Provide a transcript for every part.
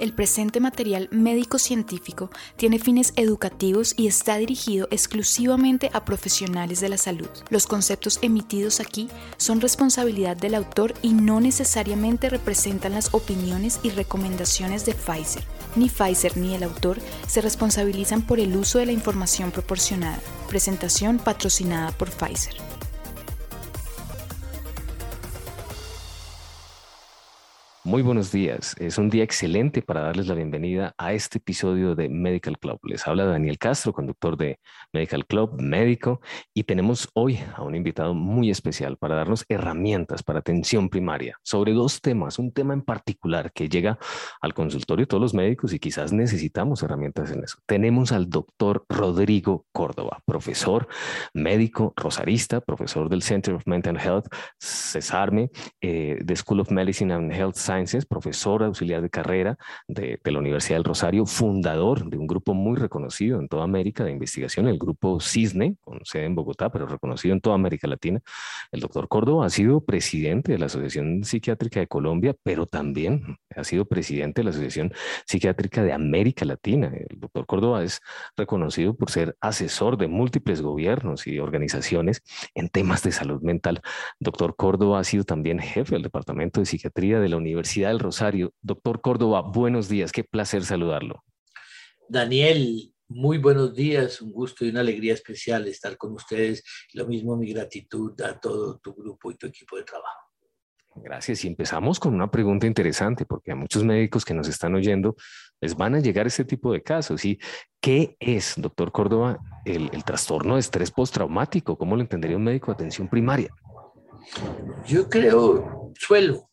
El presente material médico-científico tiene fines educativos y está dirigido exclusivamente a profesionales de la salud. Los conceptos emitidos aquí son responsabilidad del autor y no necesariamente representan las opiniones y recomendaciones de Pfizer. Ni Pfizer ni el autor se responsabilizan por el uso de la información proporcionada. Presentación patrocinada por Pfizer. Muy buenos días. Es un día excelente para darles la bienvenida a este episodio de Medical Club. Les habla Daniel Castro, conductor de Medical Club, médico, y tenemos hoy a un invitado muy especial para darnos herramientas para atención primaria sobre dos temas, un tema en particular que llega al consultorio de todos los médicos y quizás necesitamos herramientas en eso. Tenemos al doctor Rodrigo Córdoba, profesor médico rosarista, profesor del Center of Mental Health, CESARME, eh, de School of Medicine and Health Sciences, profesor auxiliar de carrera de, la Universidad del Rosario, fundador de un grupo muy reconocido en toda América de investigación, el grupo CISNE, con sede en Bogotá, pero reconocido en toda América Latina. El doctor Córdoba ha sido presidente de la Asociación Psiquiátrica de Colombia, pero también ha sido presidente de la Asociación Psiquiátrica de América Latina. El doctor Córdoba es reconocido por ser asesor de múltiples gobiernos y organizaciones en temas de salud mental. Doctor Córdoba ha sido también jefe del Departamento de Psiquiatría de la Universidad Universidad del Rosario. Doctor Córdoba, buenos días, qué placer saludarlo. Daniel, muy buenos días, un gusto y una alegría especial estar con ustedes. Lo mismo mi gratitud a todo tu grupo y tu equipo de trabajo. Gracias. Y empezamos con una pregunta interesante, porque a muchos médicos que nos están oyendo les van a llegar este tipo de casos. ¿Y qué es, doctor Córdoba, el, el trastorno de estrés postraumático? ¿Cómo lo entendería un médico de atención primaria? Yo creo, suelo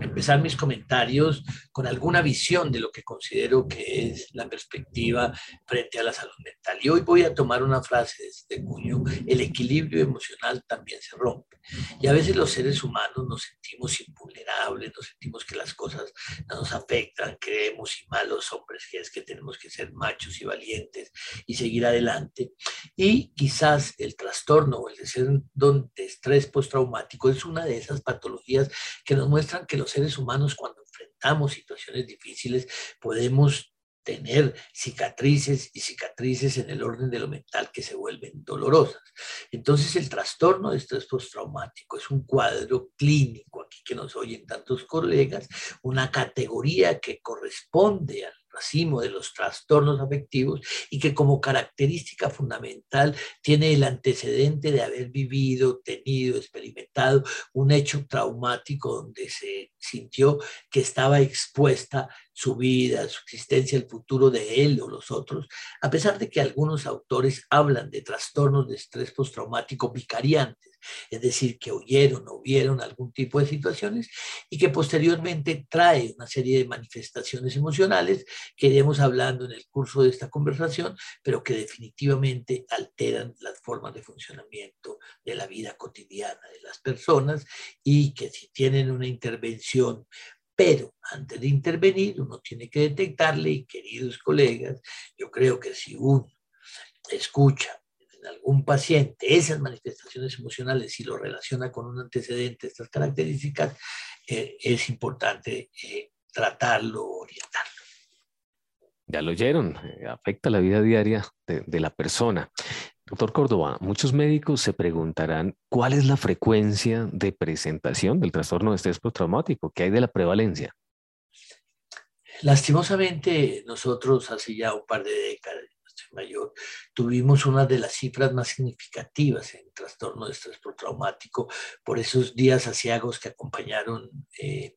empezar mis comentarios con alguna visión de lo que considero que es la perspectiva frente a la salud mental. Y hoy voy a tomar una frase de este cuño, el equilibrio emocional también se rompe. Y a veces los seres humanos nos sentimos invulnerables, nos sentimos que las cosas no nos afectan, creemos y malos hombres que es que tenemos que ser machos y valientes y seguir adelante. Y quizás el trastorno o el de estrés postraumático es una de esas patologías que nos muestran que los seres humanos cuando enfrentamos situaciones difíciles podemos tener cicatrices y cicatrices en el orden de lo mental que se vuelven dolorosas. Entonces el trastorno de estrés postraumático es un cuadro clínico, aquí que nos oyen tantos colegas, una categoría que corresponde al racimo de los trastornos afectivos y que como característica fundamental tiene el antecedente de haber vivido, tenido, experimentado un hecho traumático donde se sintió que estaba expuesta su vida, su existencia, el futuro de él o los otros, a pesar de que algunos autores hablan de trastornos de estrés postraumático vicariantes, es decir, que oyeron o vieron algún tipo de situaciones y que posteriormente trae una serie de manifestaciones emocionales que iremos hablando en el curso de esta conversación, pero que definitivamente alteran las formas de funcionamiento de la vida cotidiana de las personas y que si tienen una intervención pero antes de intervenir, uno tiene que detectarle y queridos colegas, yo creo que si uno escucha en algún paciente esas manifestaciones emocionales y lo relaciona con un antecedente, estas características, eh, es importante eh, tratarlo, orientarlo. Ya lo oyeron, eh, afecta la vida diaria de la persona. Doctor Córdoba, muchos médicos se preguntarán cuál es la frecuencia de presentación del trastorno de estrés postraumático, qué hay de la prevalencia. Lastimosamente, nosotros hace ya un par de décadas, mayor, tuvimos una de las cifras más significativas en trastorno de estrés postraumático por esos días asiagos que acompañaron eh,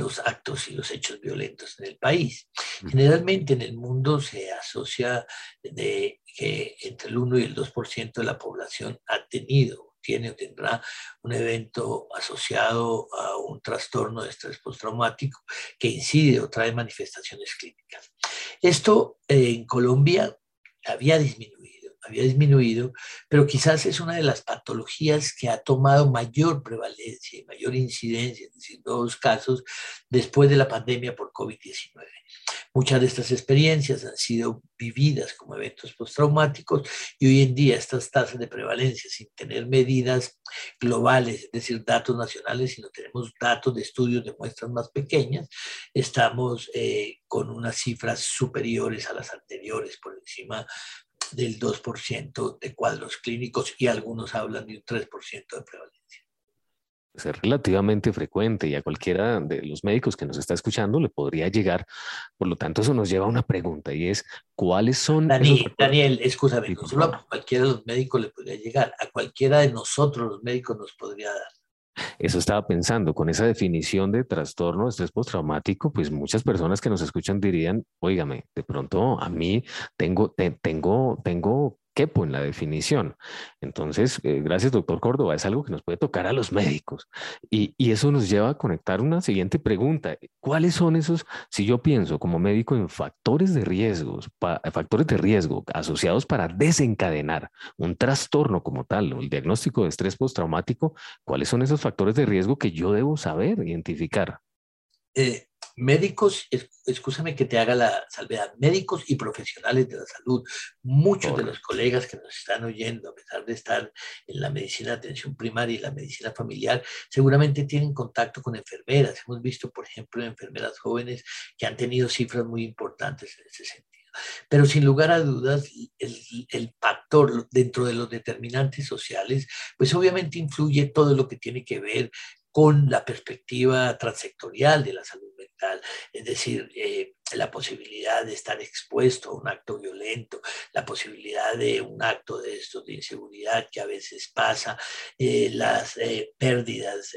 los actos y los hechos violentos en el país. Generalmente en el mundo se asocia de que entre el 1 y el 2% de la población ha tenido, tiene o tendrá un evento asociado a un trastorno de estrés postraumático que incide o trae manifestaciones clínicas. Esto eh, en Colombia había disminuido, había disminuido, pero quizás es una de las patologías que ha tomado mayor prevalencia y mayor incidencia, es decir, dos casos después de la pandemia por COVID-19. Muchas de estas experiencias han sido vividas como eventos postraumáticos y hoy en día estas tasas de prevalencia, sin tener medidas globales, es decir, datos nacionales, sino tenemos datos de estudios de muestras más pequeñas, estamos eh, con unas cifras superiores a las anteriores, por encima del 2% de cuadros clínicos y algunos hablan de un 3% de prevalencia. Es relativamente frecuente y a cualquiera de los médicos que nos está escuchando le podría llegar. Por lo tanto, eso nos lleva a una pregunta y es, ¿cuáles son... Daniel, Daniel escúchame, no solo a cualquiera de los médicos le podría llegar, a cualquiera de nosotros los médicos nos podría dar. Eso estaba pensando, con esa definición de trastorno de estrés postraumático, pues muchas personas que nos escuchan dirían, óigame, de pronto a mí tengo, tengo, tengo quepo en la definición. Entonces, eh, gracias, doctor Córdoba, es algo que nos puede tocar a los médicos. Y, eso nos lleva a conectar una siguiente pregunta. ¿Cuáles son esos, si yo pienso como médico en factores de riesgos, factores de riesgo asociados para desencadenar un trastorno como tal, o el diagnóstico de estrés postraumático, cuáles son esos factores de riesgo que yo debo saber identificar? Eh, médicos, escúchame que te haga la salvedad, médicos y profesionales de la salud, muchos de los colegas que nos están oyendo, a pesar de estar en la medicina de atención primaria y la medicina familiar, seguramente tienen contacto con enfermeras. Hemos visto, por ejemplo, enfermeras jóvenes que han tenido cifras muy importantes en ese sentido. Pero sin lugar a dudas, el, el, factor dentro de los determinantes sociales, pues obviamente influye todo lo que tiene que ver con la perspectiva transectorial de la salud mental, es decir, eh, la posibilidad de estar expuesto a un acto violento, la posibilidad de un acto de esto de inseguridad que a veces pasa, eh, las eh, pérdidas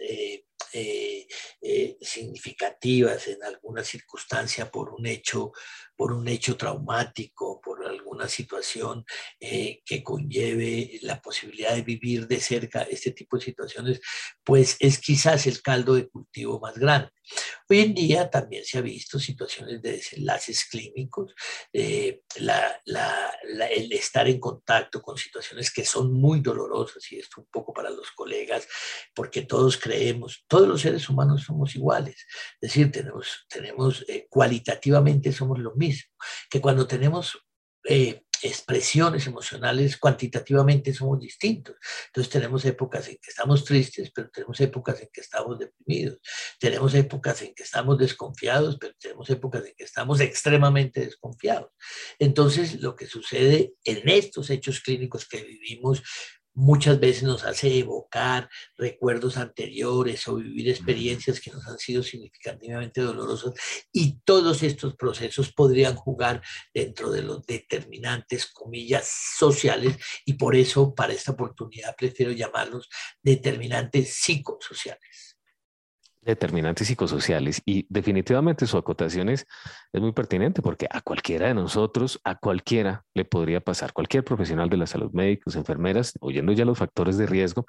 significativas en alguna circunstancia por un hecho por un hecho traumático, por alguna situación eh, que conlleve la posibilidad de vivir de cerca este tipo de situaciones, pues es quizás el caldo de cultivo más grande. Hoy en día también se ha visto situaciones de desenlaces clínicos, eh, el estar en contacto con situaciones que son muy dolorosas, y esto un poco para los colegas, porque todos creemos, todos los seres humanos somos iguales, es decir, tenemos, tenemos eh, cualitativamente somos lo mismo que cuando tenemos eh, expresiones emocionales cuantitativamente somos distintos. Entonces tenemos épocas en que estamos tristes, pero tenemos épocas en que estamos deprimidos. Tenemos épocas en que estamos desconfiados, pero tenemos épocas en que estamos extremadamente desconfiados. Entonces lo que sucede en estos hechos clínicos que vivimos muchas veces nos hace evocar recuerdos anteriores o vivir experiencias que nos han sido significativamente dolorosas y todos estos procesos podrían jugar dentro de los determinantes, comillas, sociales y por eso para esta oportunidad prefiero llamarlos determinantes psicosociales determinantes psicosociales y definitivamente su acotación es, muy pertinente porque a cualquiera de nosotros, a cualquiera le podría pasar, cualquier profesional de la salud, médicos, enfermeras, oyendo ya los factores de riesgo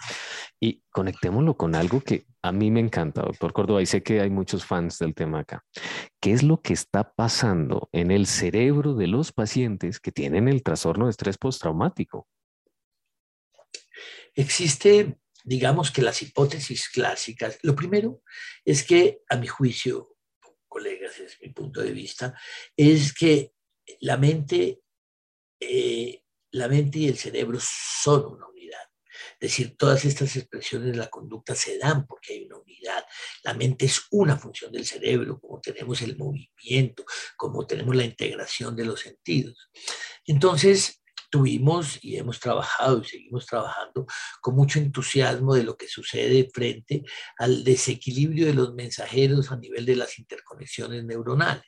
y conectémoslo con algo que a mí me encanta, doctor Córdoba, y sé que hay muchos fans del tema acá. ¿Qué es lo que está pasando en el cerebro de los pacientes que tienen el trastorno de estrés postraumático? Existe digamos que las hipótesis clásicas, lo primero es que, a mi juicio, colegas, es mi punto de vista, es que la mente, eh, la mente y el cerebro son una unidad. Es decir, todas estas expresiones de la conducta se dan porque hay una unidad. La mente es una función del cerebro, como tenemos el movimiento, como tenemos la integración de los sentidos. Entonces, tuvimos y hemos trabajado y seguimos trabajando con mucho entusiasmo de lo que sucede frente al desequilibrio de los mensajeros a nivel de las interconexiones neuronales.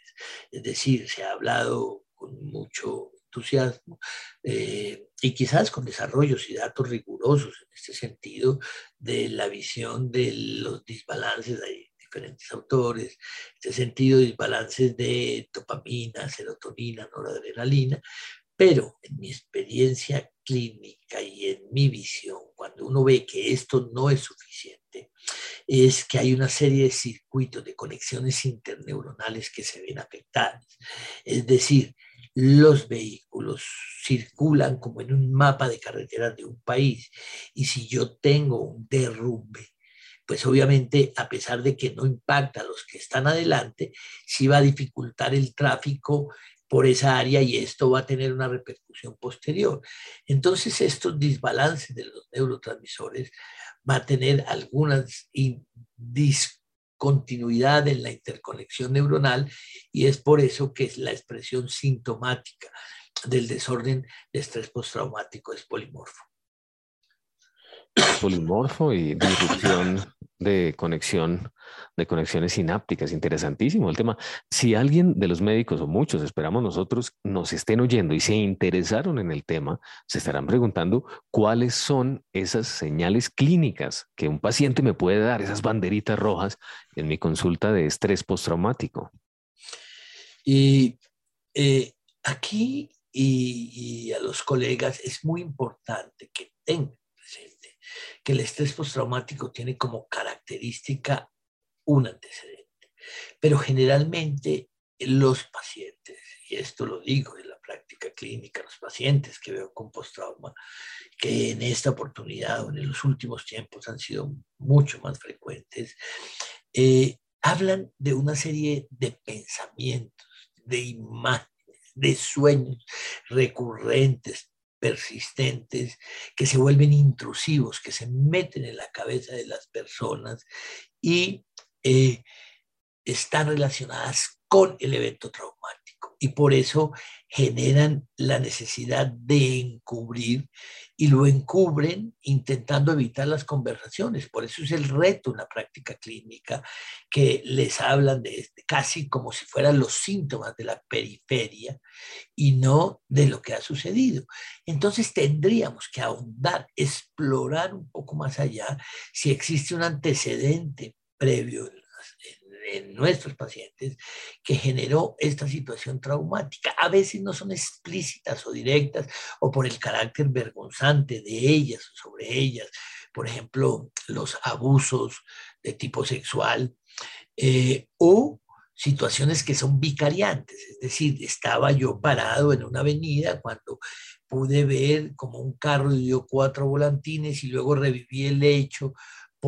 Es decir, se ha hablado con mucho entusiasmo eh, y quizás con desarrollos y datos rigurosos en este sentido de la visión de los desbalances de diferentes autores, en este sentido, desbalances de dopamina, serotonina, noradrenalina, pero en mi experiencia clínica y en mi visión, cuando uno ve que esto no es suficiente, es que hay una serie de circuitos, de conexiones interneuronales que se ven afectadas. Es decir, los vehículos circulan como en un mapa de carreteras de un país y si yo tengo un derrumbe, pues obviamente, a pesar de que no impacta a los que están adelante, sí va a dificultar el tráfico por esa área y esto va a tener una repercusión posterior. Entonces, estos desbalances de los neurotransmisores va a tener algunas discontinuidad en la interconexión neuronal y es por eso que la expresión sintomática del desorden de estrés postraumático es polimorfo polimorfo y disrupción de conexión, de conexiones sinápticas. Interesantísimo el tema. Si alguien de los médicos o muchos, esperamos nosotros, nos estén oyendo y se interesaron en el tema, se estarán preguntando cuáles son esas señales clínicas que un paciente me puede dar, esas banderitas rojas en mi consulta de estrés postraumático. Y eh, aquí y, y a los colegas es muy importante que tengan que el estrés postraumático tiene como característica un antecedente. Pero generalmente los pacientes, y esto lo digo en la práctica clínica, los pacientes que veo con postrauma, que en esta oportunidad o en los últimos tiempos han sido mucho más frecuentes, eh, hablan de una serie de pensamientos, de imágenes, de sueños recurrentes, persistentes, que se vuelven intrusivos, que se meten en la cabeza de las personas y eh, están relacionadas con el evento traumático. Y por eso generan la necesidad de encubrir y lo encubren intentando evitar las conversaciones. Por eso es el reto en la práctica clínica que les hablan de este, casi como si fueran los síntomas de la periferia y no de lo que ha sucedido. Entonces tendríamos que ahondar, explorar un poco más allá si existe un antecedente previo nuestros pacientes que generó esta situación traumática. A veces no son explícitas o directas o por el carácter vergonzante de ellas o sobre ellas. Por ejemplo, los abusos de tipo sexual eh, o situaciones que son vicariantes, es decir, estaba yo parado en una avenida cuando pude ver como un carro dio cuatro volantines y luego reviví el hecho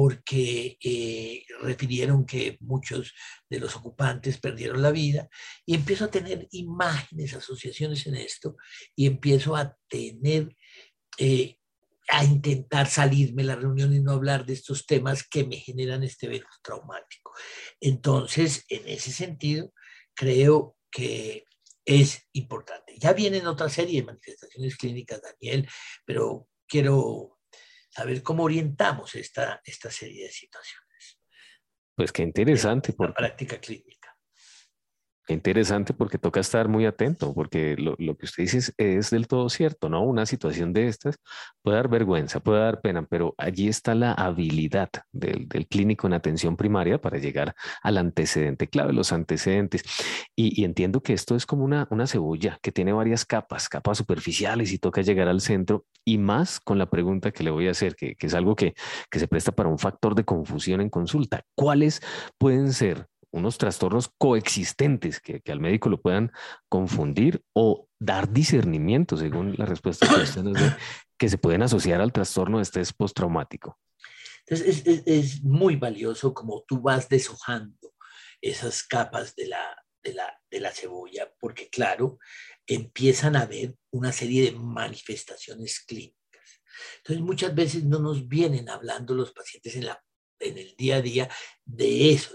porque eh, refirieron que muchos de los ocupantes perdieron la vida y empiezo a tener imágenes, asociaciones en esto y empiezo a tener, eh, a intentar salirme de la reunión y no hablar de estos temas que me generan este evento traumático. Entonces, en ese sentido, creo que es importante. Ya vienen otra serie de manifestaciones clínicas, Daniel, pero quiero a ver cómo orientamos esta, esta serie de situaciones. Pues qué interesante. Por la práctica clínica interesante porque toca estar muy atento, porque lo, que usted dice es, del todo cierto, ¿no? Una situación de estas puede dar vergüenza, puede dar pena, pero allí está la habilidad del, clínico en atención primaria para llegar al antecedente clave, los antecedentes. Y, entiendo que esto es como una, una cebolla que tiene varias capas, capas superficiales y toca llegar al centro y más con la pregunta que le voy a hacer, que, que es algo que, que se presta para un factor de confusión en consulta. ¿Cuáles pueden ser unos trastornos coexistentes que, al médico lo puedan confundir o dar discernimiento, según la respuesta que usted nos que se pueden asociar al trastorno de estrés postraumático. Entonces, es, muy valioso como tú vas deshojando esas capas de la, de la, de la cebolla, porque claro, empiezan a haber una serie de manifestaciones clínicas. Entonces, muchas veces no nos vienen hablando los pacientes en la en el día a día de eso,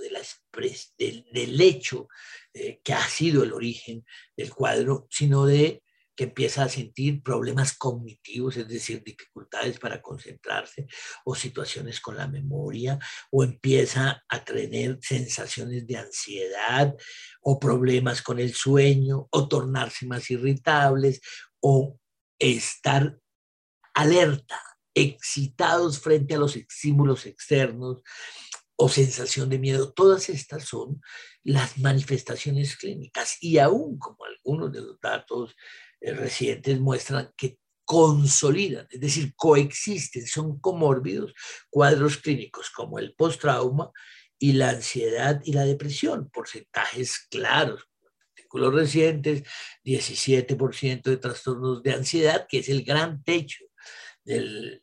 del, hecho eh, que ha sido el origen del cuadro, sino de que empieza a sentir problemas cognitivos, es decir, dificultades para concentrarse o situaciones con la memoria, o empieza a tener sensaciones de ansiedad o problemas con el sueño, o tornarse más irritables, o estar alerta excitados frente a los estímulos externos o sensación de miedo. Todas estas son las manifestaciones clínicas y aún como algunos de los datos eh, recientes muestran que consolidan, es decir, coexisten, son comórbidos cuadros clínicos como el post-trauma y la ansiedad y la depresión, porcentajes claros, artículos recientes, 17% de trastornos de ansiedad, que es el gran techo del,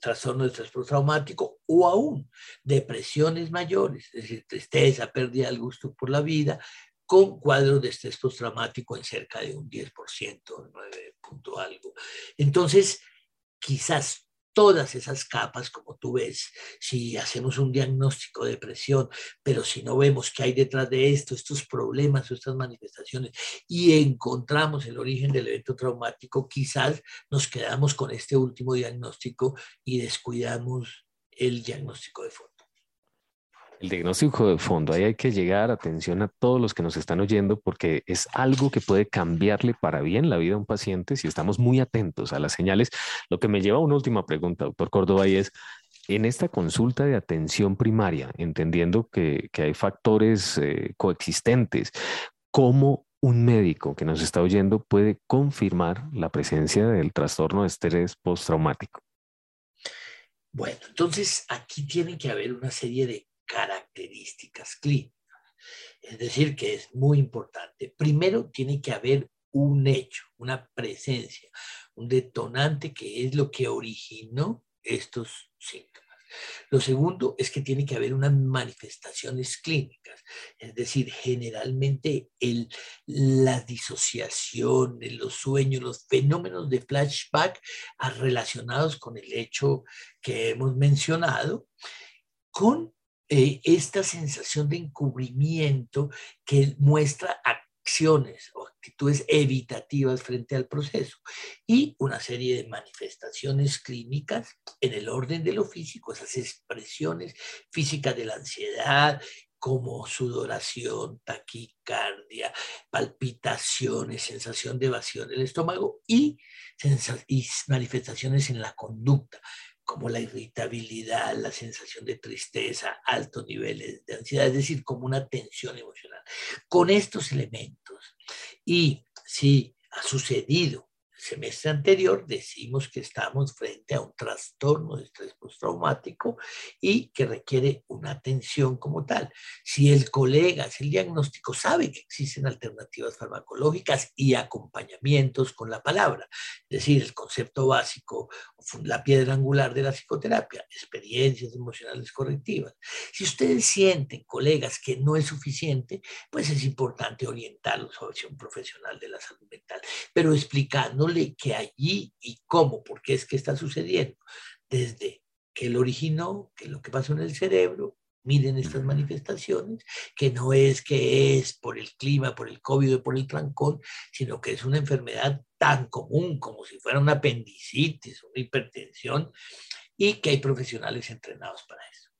trastorno de estrés postraumático o aún depresiones mayores, es decir, tristeza, pérdida del gusto por la vida, con cuadros de estrés postraumático en cerca de un 10%, 9 punto algo. Entonces, quizás todas esas capas, como tú ves, si hacemos un diagnóstico de depresión, pero si no vemos qué hay detrás de esto, estos problemas estas manifestaciones, y encontramos el origen del evento traumático, quizás nos quedamos con este último diagnóstico y descuidamos el diagnóstico de fondo. El diagnóstico de fondo, ahí hay que llegar, atención a todos los que nos están oyendo, porque es algo que puede cambiarle para bien la vida a un paciente si estamos muy atentos a las señales. Lo que me lleva a una última pregunta, doctor Córdoba, y es, en esta consulta de atención primaria, entendiendo que, hay factores eh, coexistentes, ¿cómo un médico que nos está oyendo puede confirmar la presencia del trastorno de estrés postraumático? Bueno, entonces aquí tiene que haber una serie de características clínicas. Es decir, que es muy importante. Primero tiene que haber un hecho, una presencia, un detonante que es lo que originó estos síntomas. Lo segundo es que tiene que haber unas manifestaciones clínicas, es decir, generalmente el, la disociación, los sueños, los fenómenos de flashback relacionados con el hecho que hemos mencionado, con eh, esta sensación de encubrimiento que muestra acciones o actitudes evitativas frente al proceso y una serie de manifestaciones clínicas en el orden de lo físico, esas expresiones físicas de la ansiedad como sudoración, taquicardia, palpitaciones, sensación de vacío del estómago y, y manifestaciones en la conducta, como la irritabilidad, la sensación de tristeza, altos niveles de ansiedad, es decir, como una tensión emocional. Con estos elementos, y si ha sucedido semestre anterior decimos que estamos frente a un trastorno de estrés postraumático y que requiere una atención como tal. Si el colega, si el diagnóstico sabe que existen alternativas farmacológicas y acompañamientos con la palabra, es decir, el concepto básico, la piedra angular de la psicoterapia, experiencias emocionales correctivas. Si ustedes sienten, colegas, que no es suficiente, pues es importante orientarlos a un profesional de la salud mental, pero que allí y cómo, por qué es que está sucediendo, desde que lo originó, que lo que pasó en el cerebro, miren estas manifestaciones, que no es que es por el clima, por el COVID o por el trancón, sino que es una enfermedad tan común como si fuera una apendicitis, una hipertensión, y que hay profesionales entrenados para eso.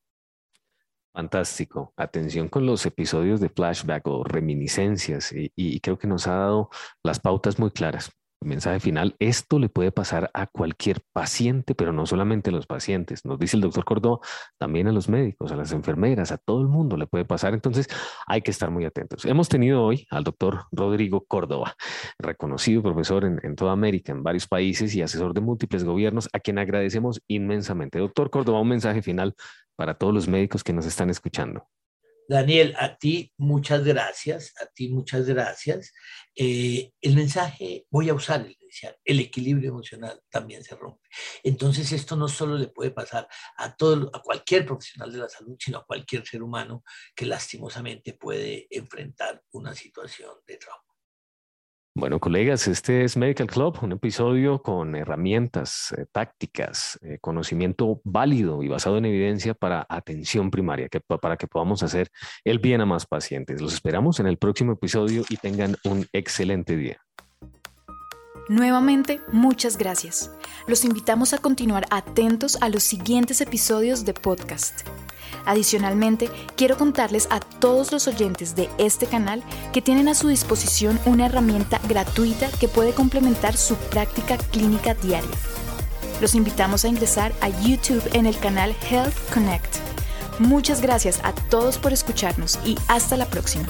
Fantástico. Atención con los episodios de flashback o reminiscencias y creo que nos ha dado las pautas muy claras mensaje final, esto le puede pasar a cualquier paciente, pero no solamente a los pacientes, nos dice el doctor Córdoba, también a los médicos, a las enfermeras, a todo el mundo le puede pasar, entonces hay que estar muy atentos. Hemos tenido hoy al doctor Rodrigo Córdoba, reconocido profesor en, en toda América, en varios países y asesor de múltiples gobiernos, a quien agradecemos inmensamente. Doctor Córdoba, un mensaje final para todos los médicos que nos están escuchando. Daniel, a ti muchas gracias, a ti muchas gracias. Eh, el mensaje, voy a usar el inicial, el equilibrio emocional también se rompe. Entonces esto no solo le puede pasar a, todo, a cualquier profesional de la salud, sino a cualquier ser humano que lastimosamente puede enfrentar una situación de trauma. Bueno, colegas, este es Medical Club, un episodio con herramientas, eh, tácticas, eh, conocimiento válido y basado en evidencia para atención primaria, que, para que podamos hacer el bien a más pacientes. Los esperamos en el próximo episodio y tengan un excelente día. Nuevamente, muchas gracias. Los invitamos a continuar atentos a los siguientes episodios de podcast. Adicionalmente, quiero contarles a todos los oyentes de este canal que tienen a su disposición una herramienta gratuita que puede complementar su práctica clínica diaria. Los invitamos a ingresar a YouTube en el canal Health Connect. Muchas gracias a todos por escucharnos y hasta la próxima.